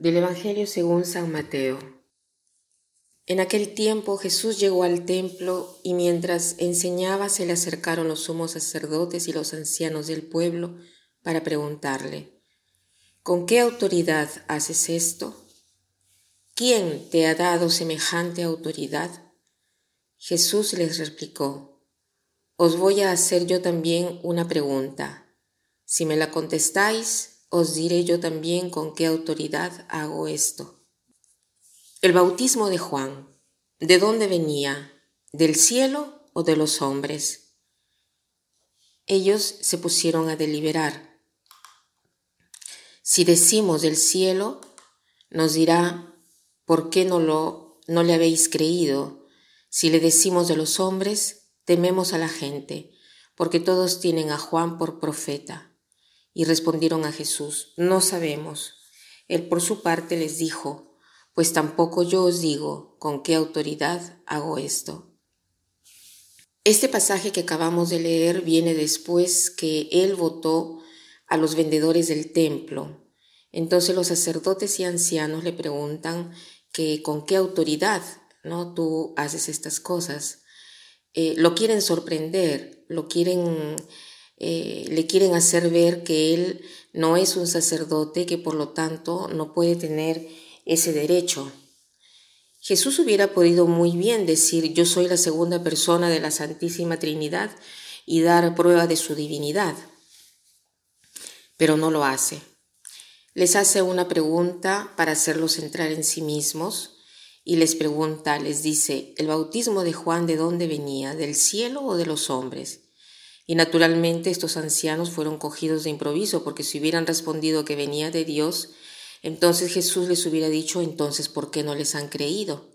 Del Evangelio según San Mateo. En aquel tiempo Jesús llegó al templo y mientras enseñaba se le acercaron los sumos sacerdotes y los ancianos del pueblo para preguntarle, ¿con qué autoridad haces esto? ¿Quién te ha dado semejante autoridad? Jesús les replicó, Os voy a hacer yo también una pregunta. Si me la contestáis, os diré yo también con qué autoridad hago esto. El bautismo de Juan, ¿de dónde venía? ¿Del cielo o de los hombres? Ellos se pusieron a deliberar. Si decimos del cielo, nos dirá, ¿por qué no, lo, no le habéis creído? Si le decimos de los hombres, tememos a la gente, porque todos tienen a Juan por profeta. Y respondieron a Jesús, no sabemos. Él por su parte les dijo, pues tampoco yo os digo con qué autoridad hago esto. Este pasaje que acabamos de leer viene después que él votó a los vendedores del templo. Entonces los sacerdotes y ancianos le preguntan que con qué autoridad no tú haces estas cosas. Eh, lo quieren sorprender, lo quieren eh, le quieren hacer ver que él no es un sacerdote, que por lo tanto no puede tener ese derecho. Jesús hubiera podido muy bien decir yo soy la segunda persona de la Santísima Trinidad y dar prueba de su divinidad, pero no lo hace. Les hace una pregunta para hacerlos entrar en sí mismos y les pregunta, les dice, ¿el bautismo de Juan de dónde venía? ¿Del cielo o de los hombres? Y naturalmente estos ancianos fueron cogidos de improviso, porque si hubieran respondido que venía de Dios, entonces Jesús les hubiera dicho, entonces, ¿por qué no les han creído?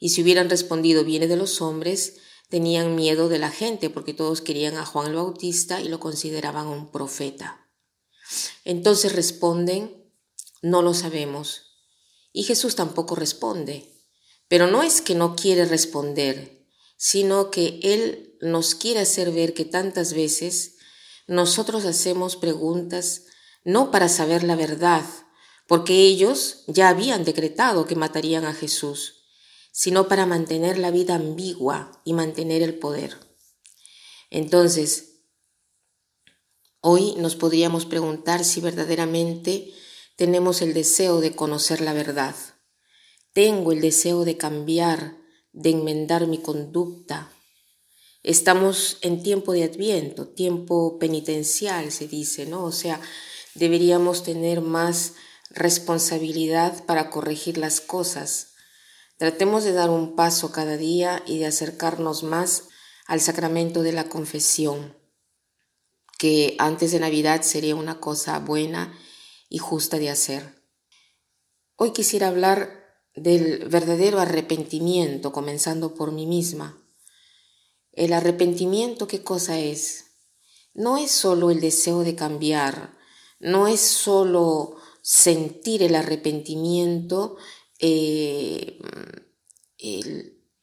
Y si hubieran respondido, viene de los hombres, tenían miedo de la gente, porque todos querían a Juan el Bautista y lo consideraban un profeta. Entonces responden, no lo sabemos. Y Jesús tampoco responde. Pero no es que no quiere responder, sino que Él nos quiere hacer ver que tantas veces nosotros hacemos preguntas no para saber la verdad, porque ellos ya habían decretado que matarían a Jesús, sino para mantener la vida ambigua y mantener el poder. Entonces, hoy nos podríamos preguntar si verdaderamente tenemos el deseo de conocer la verdad. Tengo el deseo de cambiar de enmendar mi conducta. Estamos en tiempo de adviento, tiempo penitencial, se dice, ¿no? O sea, deberíamos tener más responsabilidad para corregir las cosas. Tratemos de dar un paso cada día y de acercarnos más al sacramento de la confesión, que antes de Navidad sería una cosa buena y justa de hacer. Hoy quisiera hablar del verdadero arrepentimiento, comenzando por mí misma. El arrepentimiento, ¿qué cosa es? No es solo el deseo de cambiar, no es solo sentir el arrepentimiento, eh,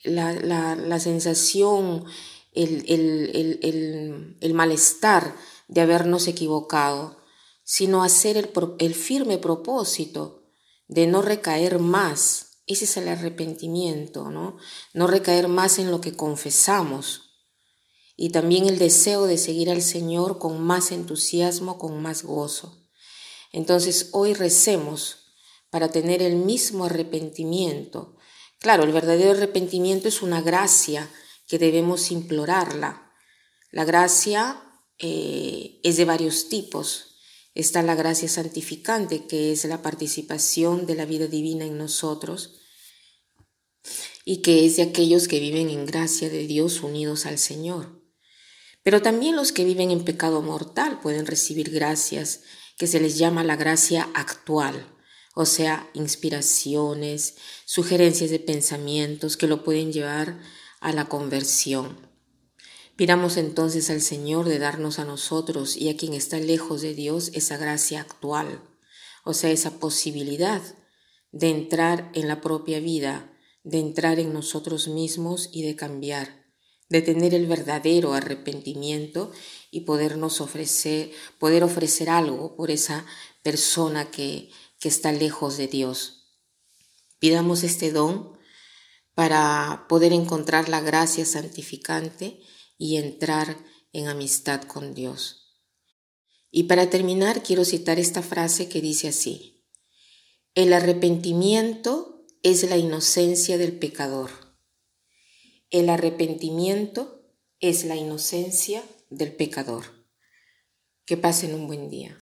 la, sensación, el, malestar de habernos equivocado, sino hacer el firme propósito de no recaer más ese es el arrepentimiento, ¿no? No recaer más en lo que confesamos. Y también el deseo de seguir al Señor con más entusiasmo, con más gozo. Entonces hoy recemos para tener el mismo arrepentimiento. Claro, el verdadero arrepentimiento es una gracia que debemos implorarla. La gracia eh, es de varios tipos. Está la gracia santificante, que es la participación de la vida divina en nosotros y que es de aquellos que viven en gracia de Dios unidos al Señor. Pero también los que viven en pecado mortal pueden recibir gracias que se les llama la gracia actual, o sea, inspiraciones, sugerencias de pensamientos que lo pueden llevar a la conversión. Pidamos entonces al Señor de darnos a nosotros y a quien está lejos de Dios esa gracia actual, o sea, esa posibilidad de entrar en la propia vida, de entrar en nosotros mismos y de cambiar, de tener el verdadero arrepentimiento y podernos ofrecer, poder ofrecer algo por esa persona que que está lejos de Dios. Pidamos este don para poder encontrar la gracia santificante y entrar en amistad con Dios. Y para terminar, quiero citar esta frase que dice así, el arrepentimiento es la inocencia del pecador. El arrepentimiento es la inocencia del pecador. Que pasen un buen día.